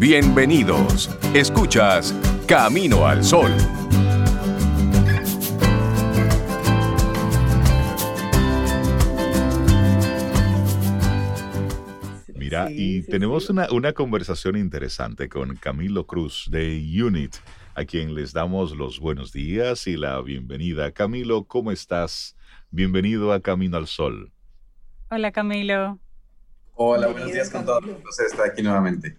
Bienvenidos. Escuchas Camino al Sol. Mira, y tenemos Una, una conversación interesante con Camilo Cruz de Unit, a quien les damos los buenos días y la bienvenida. Camilo, ¿cómo estás? Bienvenido a Camino al Sol. Hola Camilo. Hola, buenos días con todos. Entonces está aquí nuevamente.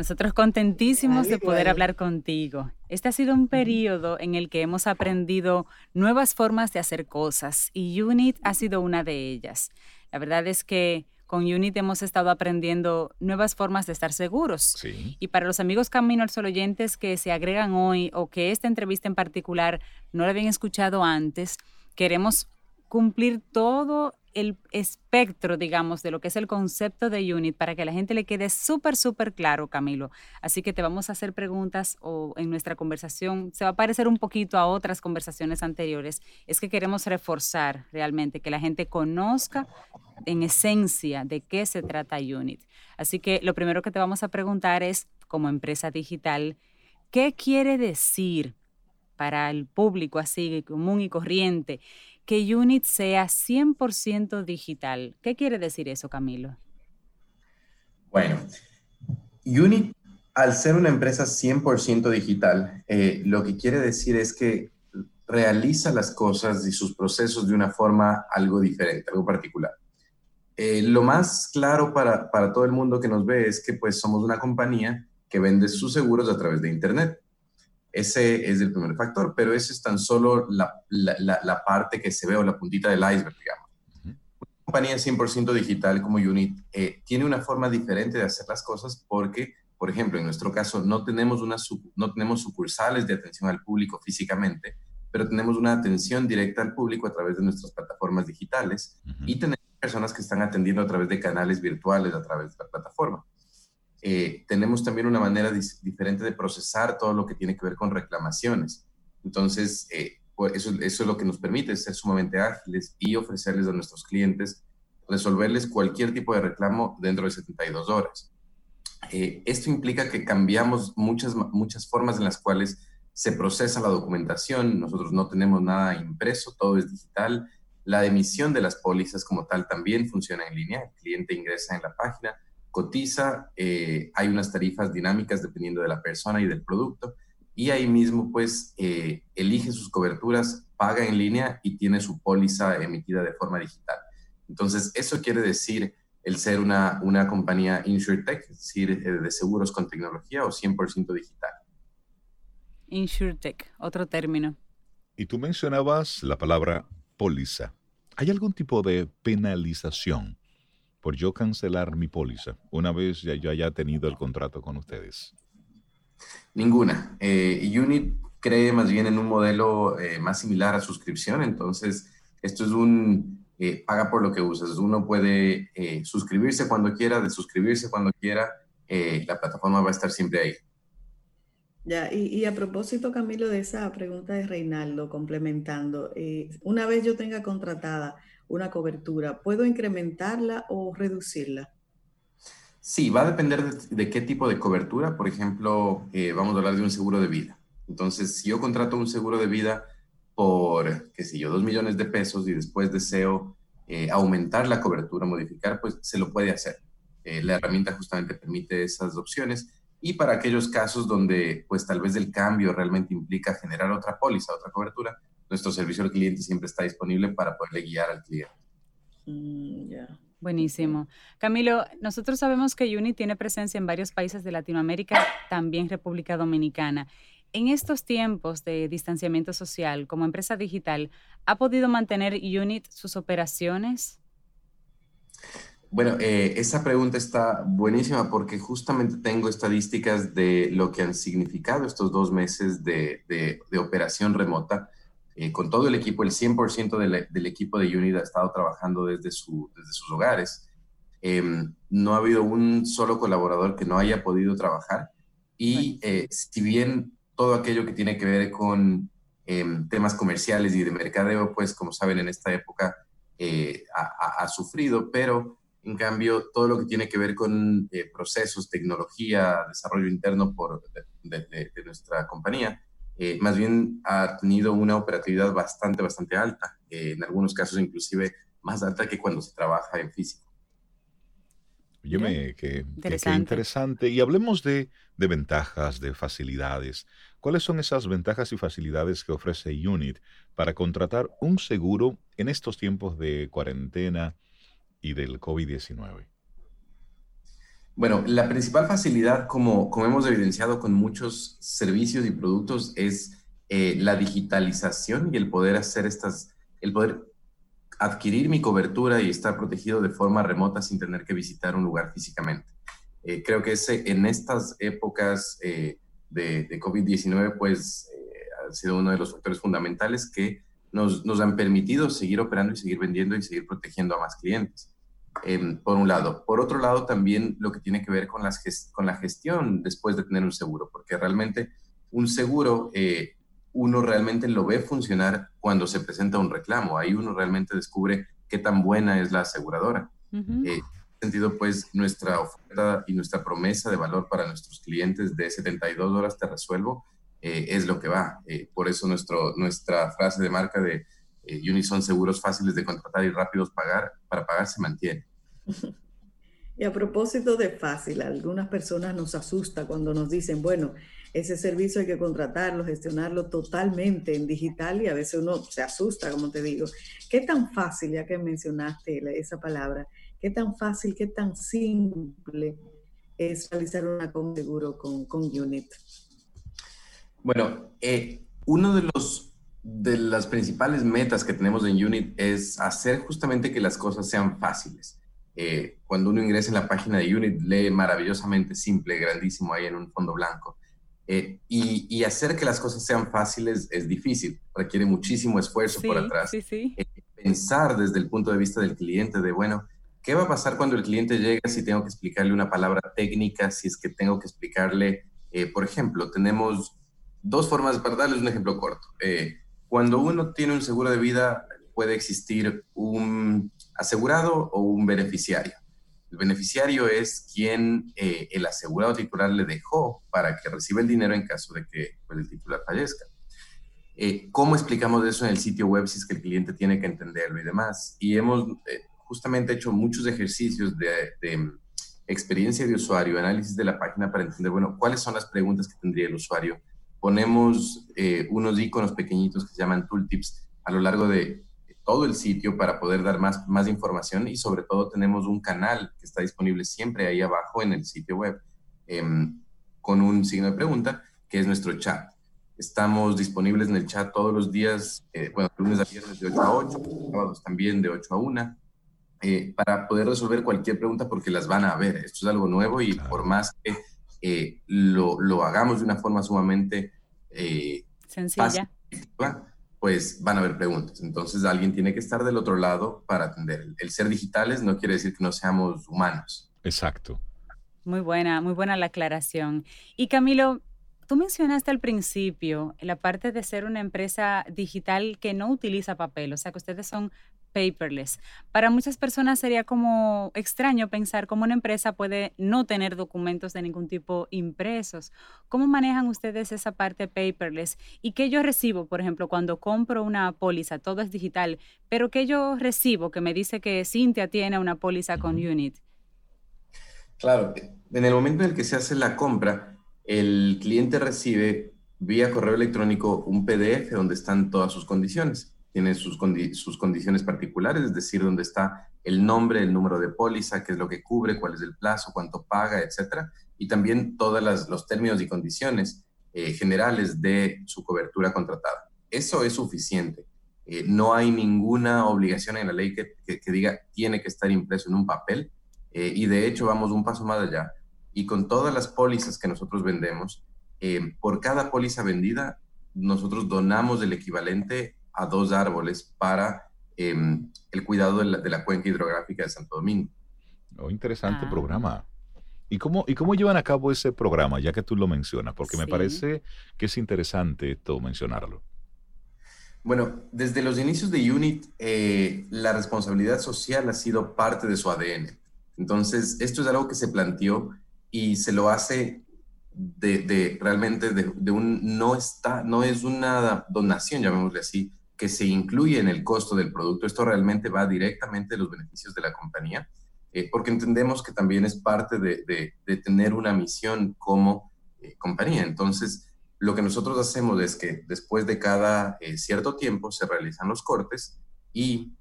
Nosotros contentísimos de poder hablar contigo. Este ha sido un periodo en el que hemos aprendido nuevas formas de hacer cosas y Unit ha sido una de ellas. La verdad es que con Unit hemos estado aprendiendo nuevas formas de estar seguros. Y para los amigos Camino al Sol oyentes que se agregan hoy o que esta entrevista en particular no la habían escuchado antes, queremos cumplir todo el espectro, digamos, de lo que es el concepto de UNIT para que la gente le quede súper, súper claro, Camilo. Así que te vamos a hacer preguntas o en nuestra conversación se va a parecer un poquito a otras conversaciones anteriores. Es que queremos reforzar realmente que la gente conozca en esencia de qué se trata UNIT. Así que lo primero que te vamos a preguntar es, como empresa digital, ¿qué quiere decir para el público así común y corriente? Que Unit sea 100% digital. ¿Qué quiere decir eso, Camilo? Bueno, Unit, al ser una empresa 100% digital, eh, lo que quiere decir es que realiza las cosas y sus procesos de una forma algo diferente, algo particular. Eh, lo más claro para, para todo el mundo que nos ve es que pues somos una compañía que vende sus seguros a través de Internet. Ese es el primer factor, pero ese es tan solo la, la, parte que se ve o la puntita del iceberg, digamos. Una compañía 100% digital como Unit eh, tiene una forma diferente de hacer las cosas porque, por ejemplo, en nuestro caso no tenemos, una, no tenemos sucursales de atención al público físicamente, pero tenemos una atención directa al público a través de nuestras plataformas digitales y tenemos personas que están atendiendo a través de canales virtuales, a través de la plataforma. Eh, tenemos también una manera diferente de procesar todo lo que tiene que ver con reclamaciones. Entonces, eh, eso, eso, es lo que nos permite ser sumamente ágiles y ofrecerles a nuestros clientes resolverles cualquier tipo de reclamo dentro de 72 horas. Eh, esto implica que cambiamos muchas, muchas formas en las cuales se procesa la documentación. Nosotros no tenemos nada impreso, todo es digital. La emisión de las pólizas como tal también funciona en línea. El cliente ingresa en la página, cotiza, eh, hay unas tarifas dinámicas dependiendo de la persona y del producto, y ahí mismo pues eh, elige sus coberturas, paga en línea y tiene su póliza emitida de forma digital. Entonces, eso quiere decir el ser una, una compañía InsurTech, es decir, eh, de seguros con tecnología o 100% digital. InsurTech, otro término. Y tú mencionabas la palabra póliza. ¿Hay algún tipo de penalización por yo cancelar mi póliza una vez ya yo haya tenido el contrato con ustedes? Ninguna. Eh, Unit cree más bien en un modelo eh, más similar a suscripción, entonces esto es un eh, paga por lo que usas. Uno puede suscribirse cuando quiera, desuscribirse cuando quiera, la plataforma va a estar siempre ahí. Ya, y, a propósito, Camilo, de esa pregunta de Reinaldo, complementando, una vez yo tenga contratada una cobertura, ¿puedo incrementarla o reducirla? Sí, va a depender de, qué tipo de cobertura. Por ejemplo, eh, vamos a hablar de un seguro de vida. Entonces, si yo contrato un seguro de vida por, qué sé yo, dos millones de pesos y después deseo eh, aumentar la cobertura, modificar, pues se lo puede hacer. Eh, la herramienta justamente permite esas opciones. Y para aquellos casos donde, pues tal vez el cambio realmente implica generar otra póliza, otra cobertura, nuestro servicio al cliente siempre está disponible para poderle guiar al cliente. Mm, Buenísimo. Camilo, nosotros sabemos que Uni tiene presencia en varios países de Latinoamérica, también República Dominicana. En estos tiempos de distanciamiento social, como empresa digital, ¿ha podido mantener Unit sus operaciones? Bueno, eh, esa pregunta está buenísima porque justamente tengo estadísticas de lo que han significado estos dos meses de, de operación remota. Eh, con todo el equipo, el 100% del, equipo de Unity ha estado trabajando desde, su, desde sus hogares. Em, no ha habido un solo colaborador que no haya podido trabajar. Y eh, si bien todo aquello que tiene que ver con em, temas comerciales y de mercadeo, pues como saben en esta época ha, ha, sufrido, pero En cambio, todo lo que tiene que ver con eh, procesos, tecnología, desarrollo interno por, de, nuestra compañía, eh, más bien ha tenido una operatividad bastante, bastante alta, en algunos casos inclusive más alta que cuando se trabaja en físico. Yo me, que, interesante. interesante. Y hablemos de, de, ventajas, de facilidades. ¿Cuáles son esas ventajas y facilidades que ofrece Unit para contratar un seguro en estos tiempos de cuarentena y del COVID-19? Bueno, la principal facilidad, como, como hemos evidenciado con muchos servicios y productos, es eh, la digitalización y el poder hacer estas, el poder adquirir mi cobertura y estar protegido de forma remota sin tener que visitar un lugar físicamente. Eh, creo que ese, en estas épocas eh, de, de COVID-19, pues ha sido uno de los factores fundamentales que nos, nos, han permitido seguir operando y seguir vendiendo y seguir protegiendo a más clientes. Em, por un lado. Por otro lado, también lo que tiene que ver con, las con la gestión después de tener un seguro, porque realmente un seguro eh, uno realmente lo ve funcionar cuando se presenta un reclamo. Ahí uno realmente descubre qué tan buena es la aseguradora. en ese sentido, pues nuestra oferta y nuestra promesa de valor para nuestros clientes de 72 horas te resuelvo eh, es lo que va. Eh, por eso nuestro, nuestra frase de marca de eh, son seguros fáciles de contratar y rápidos pagar, para pagar se mantiene. Y a propósito de fácil, algunas personas nos asusta cuando nos dicen, bueno, ese servicio hay que contratarlo, gestionarlo totalmente en digital y a veces uno se asusta, como te digo. ¿Qué tan fácil, ya que mencionaste esa palabra, qué tan fácil, qué tan simple es realizar una con seguro con, con Unit? Bueno, eh, uno de los de las principales metas que tenemos en Unit es hacer justamente que las cosas sean fáciles. Eh, cuando uno ingresa en la página de Unit, lee maravillosamente simple, grandísimo ahí en un fondo blanco. Eh, y, hacer que las cosas sean fáciles es difícil, requiere muchísimo esfuerzo por atrás. Eh, pensar desde el punto de vista del cliente de, bueno, ¿qué va a pasar cuando el cliente llega si tengo que explicarle una palabra técnica, si es que tengo que explicarle, por ejemplo, tenemos dos formas, para darles un ejemplo corto. Cuando uno tiene un seguro de vida, puede existir un asegurado o un beneficiario. El beneficiario es quien eh, el asegurado titular le dejó para que reciba el dinero en caso de que pues, el titular fallezca. Eh, ¿Cómo explicamos eso en el sitio web si es que el cliente tiene que entenderlo y demás? Y hemos eh, justamente hecho muchos ejercicios de, de, experiencia de usuario, análisis de la página para entender, bueno, cuáles son las preguntas que tendría el usuario ponemos eh, unos iconos pequeñitos que se llaman tooltips a lo largo de todo el sitio para poder dar más, más información y sobre todo tenemos un canal que está disponible siempre ahí abajo en el sitio web em, con un signo de pregunta que es nuestro chat. Estamos disponibles en el chat todos los días, eh, bueno, lunes a viernes de 8 a 8, sábados también de 8 a 1, eh, para poder resolver cualquier pregunta porque las van a ver. Esto es algo nuevo y por más que eh, lo, hagamos de una forma sumamente eh, sencilla, pues van a haber preguntas. Entonces alguien tiene que estar del otro lado para atender. El ser digitales no quiere decir que no seamos humanos. Exacto. Muy buena, muy buena la aclaración. Y Camilo, tú mencionaste al principio la parte de ser una empresa digital que no utiliza papel, o sea que ustedes son paperless. Para muchas personas sería como extraño pensar cómo una empresa puede no tener documentos de ningún tipo impresos. ¿Cómo manejan ustedes esa parte paperless? ¿Y qué yo recibo, por ejemplo, cuando compro una póliza? Todo es digital, pero ¿qué yo recibo que me dice que Cintia tiene una póliza con Unit? Claro, en el momento en el que se hace la compra, el cliente recibe vía correo electrónico un PDF donde están todas sus condiciones tiene sus, sus condiciones particulares, es decir, donde está el nombre, el número de póliza, qué es lo que cubre, cuál es el plazo, cuánto paga, etcétera, y también todos los términos y condiciones eh, generales de su cobertura contratada. Eso es suficiente. Eh, no hay ninguna obligación en la ley que, que, diga tiene que estar impreso en un papel, eh, y de hecho vamos un paso más allá. Y con todas las pólizas que nosotros vendemos, por cada póliza vendida, nosotros donamos el equivalente a dos árboles para em, el cuidado de la, cuenca hidrográfica de Santo Domingo. Oh, interesante ah. programa. ¿Y cómo, ¿Y cómo llevan a cabo ese programa, ya que tú lo mencionas? Porque me parece que es interesante todo mencionarlo. Bueno, desde los inicios de UNIT, eh, la responsabilidad social ha sido parte de su ADN. Entonces, esto es algo que se planteó y se lo hace de, realmente de, un, no está, no es una donación, llamémosle así, que se incluye en el costo del producto. Esto realmente va directamente de los beneficios de la compañía, eh, porque entendemos que también es parte de, tener una misión como eh, compañía. Entonces, lo que nosotros hacemos es que después de cada eh, cierto tiempo se realizan los cortes y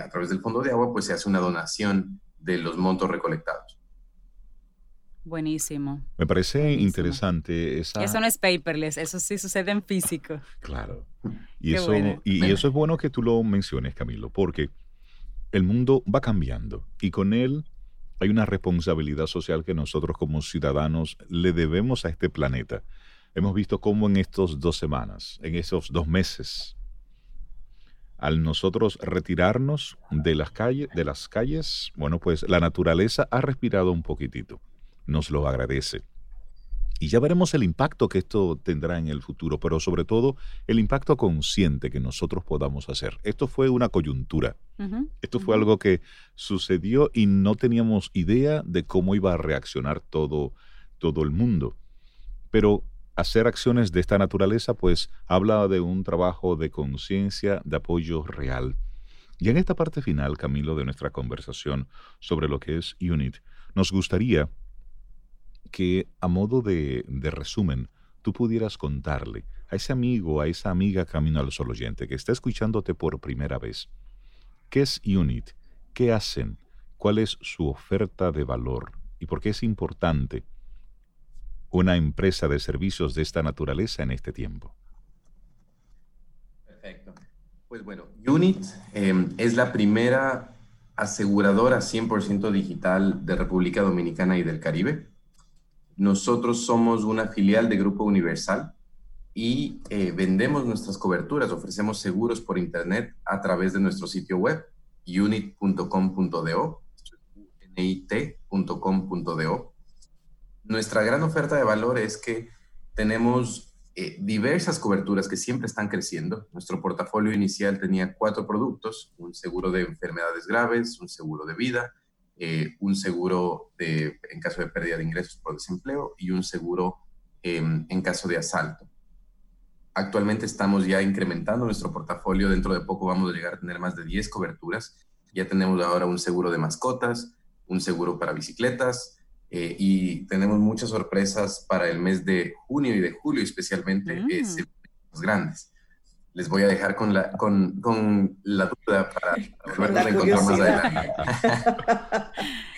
a través del fondo de agua, pues se hace una donación de los montos recolectados. Buenísimo. Me parece interesante esa... Eso no es paperless, eso sí sucede en físico. Claro. Y, eso, y, eso es bueno que tú lo menciones, Camilo, porque el mundo va cambiando y con él hay una responsabilidad social que nosotros como ciudadanos le debemos a este planeta. Hemos visto cómo en estas dos semanas, en esos dos meses, al nosotros retirarnos de las calles, de las calles, bueno, pues la naturaleza ha respirado un poquitito nos lo agradece. Y ya veremos el impacto que esto tendrá en el futuro, pero sobre todo el impacto consciente que nosotros podamos hacer. Esto fue una coyuntura. Esto fue algo que sucedió y no teníamos idea de cómo iba a reaccionar todo, todo el mundo. Pero hacer acciones de esta naturaleza, pues habla de un trabajo de conciencia, de apoyo real. Y en esta parte final, Camilo, de nuestra conversación sobre lo que es UNIT, nos gustaría que a modo de, resumen, tú pudieras contarle a ese amigo, a esa amiga Camino al Sol oyente que está escuchándote por primera vez, ¿qué es UNIT? ¿Qué hacen? ¿Cuál es su oferta de valor? ¿Y por qué es importante una empresa de servicios de esta naturaleza en este tiempo? Perfecto. Pues bueno, UNIT em, es la primera aseguradora 100% digital de República Dominicana y del Caribe. Nosotros somos una filial de Grupo Universal y eh, vendemos nuestras coberturas, ofrecemos seguros por Internet a través de nuestro sitio web, unit.com.do, nit.com.do. Nuestra gran oferta de valor es que tenemos eh, diversas coberturas que siempre están creciendo. Nuestro portafolio inicial tenía cuatro productos, un seguro de enfermedades graves, un seguro de vida, eh, un seguro de, en caso de pérdida de ingresos por desempleo y un seguro em, en caso de asalto. Actualmente estamos ya incrementando nuestro portafolio, dentro de poco vamos a llegar a tener más de 10 coberturas. Ya tenemos ahora un seguro de mascotas, un seguro para bicicletas eh, y tenemos muchas sorpresas para el mes de junio y de julio, especialmente mm. grandes les voy a dejar con la, con, con la duda para, volver a encontrar más adelante.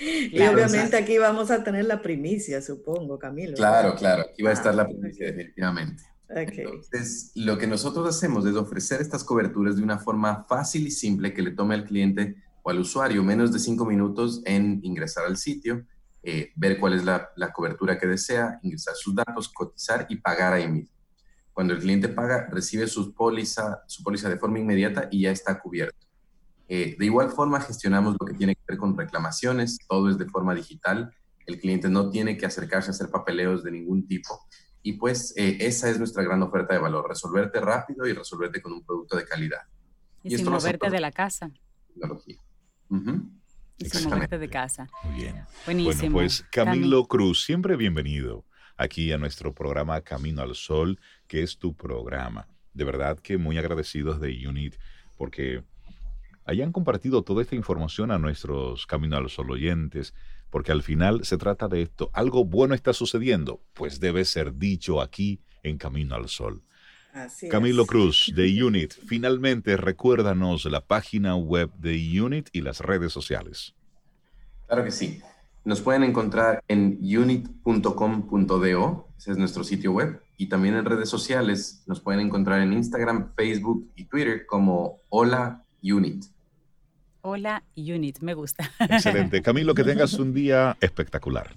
y obviamente aquí vamos a tener la primicia, supongo, Camilo. Claro, claro, aquí va a estar la ah, primicia definitivamente. Entonces, lo que nosotros hacemos es ofrecer estas coberturas de una forma fácil y simple que le tome al cliente o al usuario menos de cinco minutos en ingresar al sitio, eh, ver cuál es la, la cobertura que desea, ingresar sus datos, cotizar y pagar ahí mismo. Cuando el cliente paga, recibe su póliza, su póliza de forma inmediata y ya está cubierto. Eh, de igual forma, gestionamos lo que tiene que ver con reclamaciones, todo es de forma digital. El cliente no tiene que acercarse a hacer papeleos de ningún tipo. Y pues eh, esa es nuestra gran oferta de valor, resolverte rápido y resolverte con un producto de calidad. Y, sin moverte de la casa. Tecnología. Y sin moverte de casa. Muy bien. Buenísimo. Bueno, pues Camilo Cruz, siempre bienvenido aquí a nuestro programa Camino al Sol, que es tu programa. De verdad que muy agradecidos de UNIT porque hayan compartido toda esta información a nuestros Camino al Sol oyentes, porque al final se trata de esto. Algo bueno está sucediendo, pues debe ser dicho aquí en Camino al Sol. Camilo Cruz de UNIT, finalmente recuérdanos la página web de UNIT y las redes sociales. Claro que sí. Nos pueden encontrar en unit.com.do, ese es nuestro sitio web, y también en redes sociales nos pueden encontrar en Instagram, Facebook y Twitter como Hola Unit. Hola Unit, me gusta. Excelente. Camilo, que tengas un día espectacular.